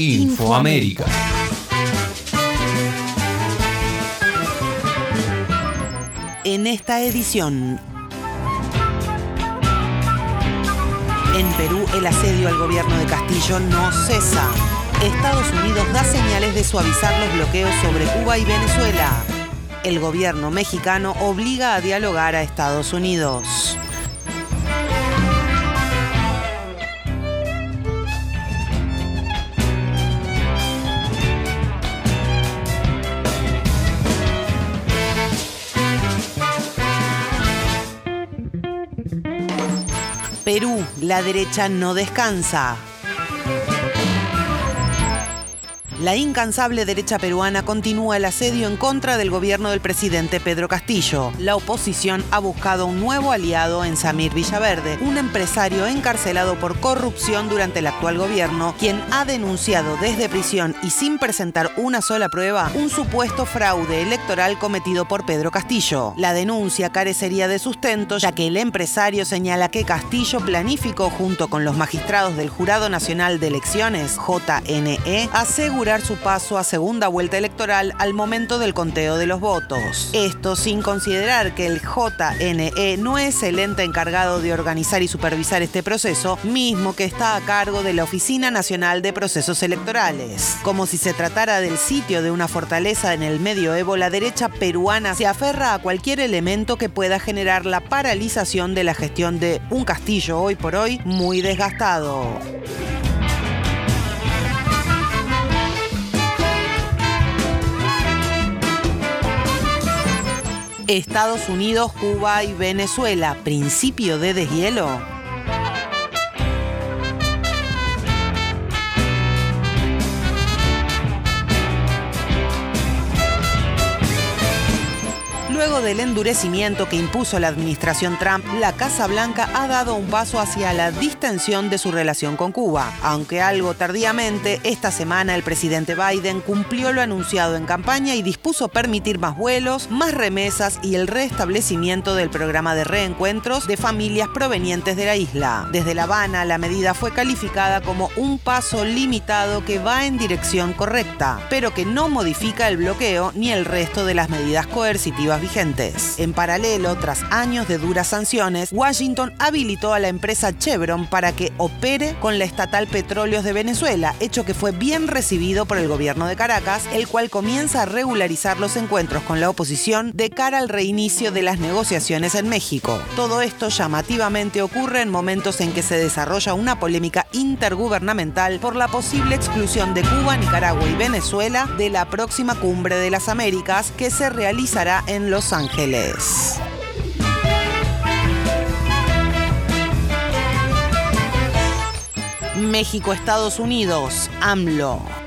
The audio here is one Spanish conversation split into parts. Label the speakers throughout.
Speaker 1: Infoamérica.
Speaker 2: En esta edición. En Perú el asedio al gobierno de Castillo no cesa. Estados Unidos da señales de suavizar los bloqueos sobre Cuba y Venezuela. El gobierno mexicano obliga a dialogar a Estados Unidos. Perú, la derecha no descansa. La incansable derecha peruana continúa el asedio en contra del gobierno del presidente Pedro Castillo. La oposición ha buscado un nuevo aliado en Samir Villaverde, un empresario encarcelado por corrupción durante el actual gobierno, quien ha denunciado desde prisión y sin presentar una sola prueba un supuesto fraude electoral cometido por Pedro Castillo. La denuncia carecería de sustento ya que el empresario señala que Castillo planificó junto con los magistrados del Jurado Nacional de Elecciones, JNE, asegurar su paso a segunda vuelta electoral al momento del conteo de los votos. Esto sin considerar que el JNE no es el ente encargado de organizar y supervisar este proceso, mismo que está a cargo de la Oficina Nacional de Procesos Electorales. Como si se tratara del sitio de una fortaleza en el medioevo, la derecha peruana se aferra a cualquier elemento que pueda generar la paralización de la gestión de un castillo hoy por hoy muy desgastado. Estados Unidos, Cuba y Venezuela, principio de deshielo. Luego del endurecimiento que impuso la administración Trump, la Casa Blanca ha dado un paso hacia la distensión de su relación con Cuba. Aunque algo tardíamente, esta semana el presidente Biden cumplió lo anunciado en campaña y dispuso permitir más vuelos, más remesas y el restablecimiento del programa de reencuentros de familias provenientes de la isla. Desde La Habana, la medida fue calificada como un paso limitado que va en dirección correcta, pero que no modifica el bloqueo ni el resto de las medidas coercitivas vigentes. En paralelo, tras años de duras sanciones, Washington habilitó a la empresa Chevron para que opere con la estatal Petróleos de Venezuela, hecho que fue bien recibido por el gobierno de Caracas, el cual comienza a regularizar los encuentros con la oposición de cara al reinicio de las negociaciones en México. Todo esto llamativamente ocurre en momentos en que se desarrolla una polémica intergubernamental por la posible exclusión de Cuba, Nicaragua y Venezuela de la próxima cumbre de las Américas que se realizará en Los Ángeles. México, Estados Unidos, AMLO.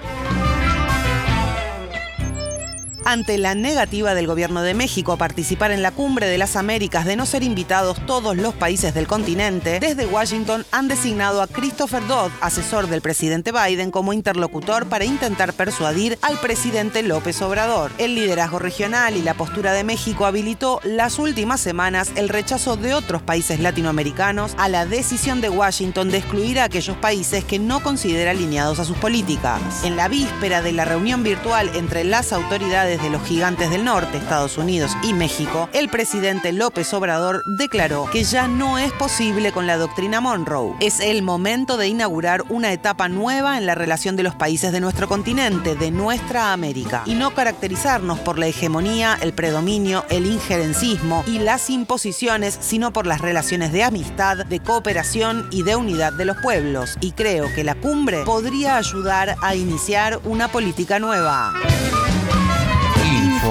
Speaker 2: Ante la negativa del gobierno de México a participar en la cumbre de las Américas de no ser invitados todos los países del continente, desde Washington han designado a Christopher Dodd, asesor del presidente Biden, como interlocutor para intentar persuadir al presidente López Obrador. El liderazgo regional y la postura de México habilitó las últimas semanas el rechazo de otros países latinoamericanos a la decisión de Washington de excluir a aquellos países que no considera alineados a sus políticas. En la víspera de la reunión virtual entre las autoridades de los gigantes del norte, Estados Unidos y México, el presidente López Obrador declaró que ya no es posible con la doctrina Monroe. Es el momento de inaugurar una etapa nueva en la relación de los países de nuestro continente, de nuestra América, y no caracterizarnos por la hegemonía, el predominio, el injerencismo y las imposiciones, sino por las relaciones de amistad, de cooperación y de unidad de los pueblos. Y creo que la cumbre podría ayudar a iniciar una política nueva.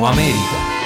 Speaker 1: Infoamérica.